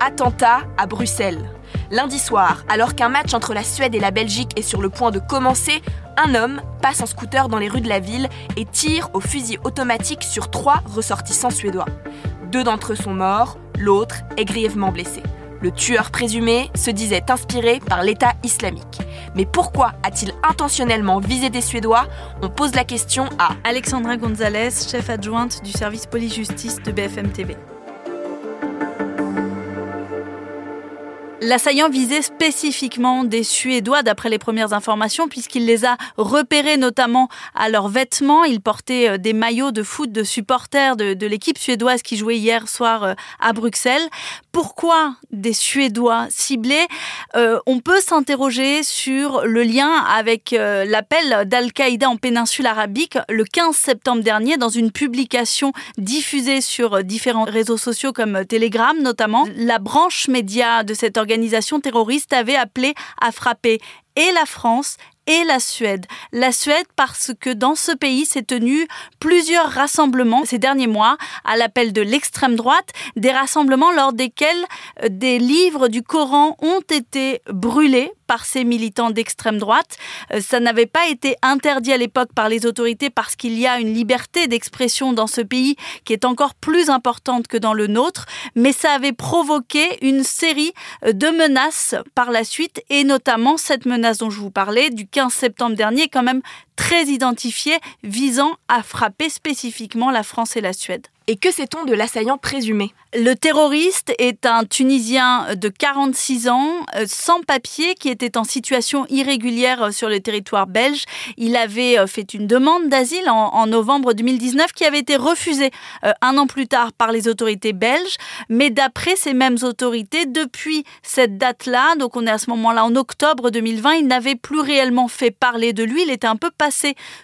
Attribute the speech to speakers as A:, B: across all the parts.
A: Attentat à Bruxelles. Lundi soir, alors qu'un match entre la Suède et la Belgique est sur le point de commencer, un homme passe en scooter dans les rues de la ville et tire au fusil automatique sur trois ressortissants suédois. Deux d'entre eux sont morts, l'autre est grièvement blessé. Le tueur présumé se disait inspiré par l'État islamique. Mais pourquoi a-t-il intentionnellement visé des Suédois? On pose la question à
B: Alexandra Gonzalez, chef adjointe du service police-justice de BFM TV. L'assaillant visait spécifiquement des Suédois d'après les premières informations puisqu'il les a repérés notamment à leurs vêtements. Il portait euh, des maillots de foot de supporters de, l'équipe suédoise qui jouait hier soir euh, à Bruxelles. Pourquoi des Suédois ciblés? Euh, On peut s'interroger sur le lien avec l'appel d'Al-Qaïda en péninsule arabique le 15 septembre dernier dans une publication diffusée sur différents réseaux sociaux comme Telegram notamment. La branche média de cette organisation organisation terroriste avait appelé à frapper et la France et la Suède. La Suède parce que dans ce pays s'est tenu plusieurs rassemblements ces derniers mois à l'appel de l'extrême droite, des rassemblements lors desquels euh, des livres du Coran ont été brûlés par ces militants d'extrême droite. Euh, ça n'avait pas été interdit à l'époque par les autorités parce qu'il y a une liberté d'expression dans ce pays qui est encore plus importante que dans le nôtre, mais ça avait provoqué une série euh, de menaces par la suite et notamment cette menace dont je vous parlais du 15 septembre dernier, quand même très identifié, visant à frapper spécifiquement la France et la Suède.
A: Et que sait-on de l'assaillant présumé?
B: Le terroriste est un Tunisien de 46 ans, euh, sans papier, qui était en situation irrégulière euh, sur le territoire belge. Il avait euh, fait une demande d'asile en, novembre 2019 qui avait été refusée un an plus tard par les autorités belges. Mais d'après ces mêmes autorités, depuis cette date-là, donc on est à ce moment-là en octobre 2020, il n'avait plus réellement fait parler de lui. Il était un peu passé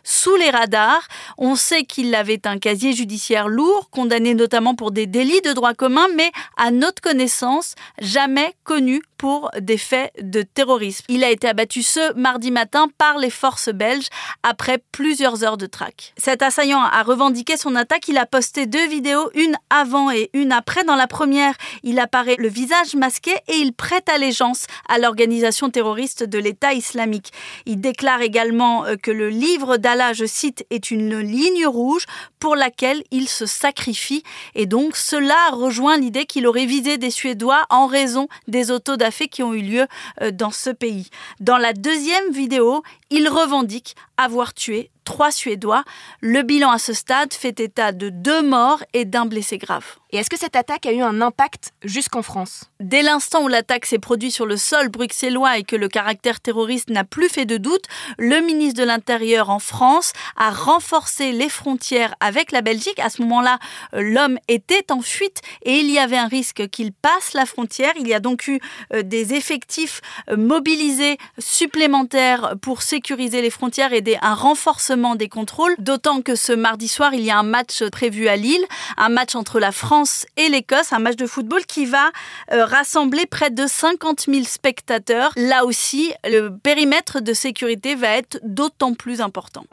B: sous les radars. On sait qu'il avait un casier judiciaire lourd condamné notamment pour des délits de droit commun, mais à notre connaissance, jamais connu pour des faits de terrorisme. Il a été abattu ce mardi matin par les forces belges après plusieurs heures de traque. Cet assaillant a revendiqué son attaque. Il a posté deux vidéos, une avant et une après. Dans la première, il apparaît le visage masqué et il prête allégeance à l'organisation terroriste de l'État islamique. Il déclare également euh, que le livre d'Allah, je cite, est une ligne rouge pour laquelle il se sacrifie et donc cela rejoint l'idée qu'il aurait visé des Suédois en raison des autodafés qui ont eu lieu euh, dans ce pays. Dans la deuxième vidéo, il revendique avoir tué trois Suédois. Le bilan à ce stade fait état de deux morts et d'un blessé grave.
A: Et est-ce que cette attaque a eu un impact jusqu'en France?
B: Dès l'instant où l'attaque s'est produite sur le sol bruxellois et que le caractère terroriste n'a plus fait de doute, le ministre de l'Intérieur en France a renforcé les frontières avec la Belgique. À ce moment-là, l'homme était en fuite et il y avait un risque qu'il passe la frontière. Il y a donc eu euh, des effectifs euh, mobilisés supplémentaires pour sécuriser les frontières et un renforcement des contrôles. D'autant que ce mardi soir, il y a un match prévu à Lille, un match entre la France et l'Écosse, un match de football qui va euh, rassembler près de 50 000 spectateurs. Là aussi, le périmètre de sécurité va être d'autant plus important.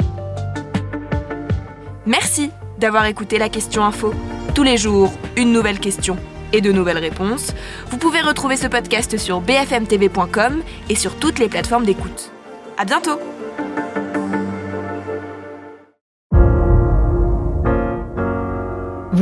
A: Merci d'avoir écouté la question info. Tous les jours, une nouvelle question et de nouvelles réponses. Vous pouvez retrouver ce podcast sur bfmtv.com et sur toutes les plateformes d'écoute. À bientôt!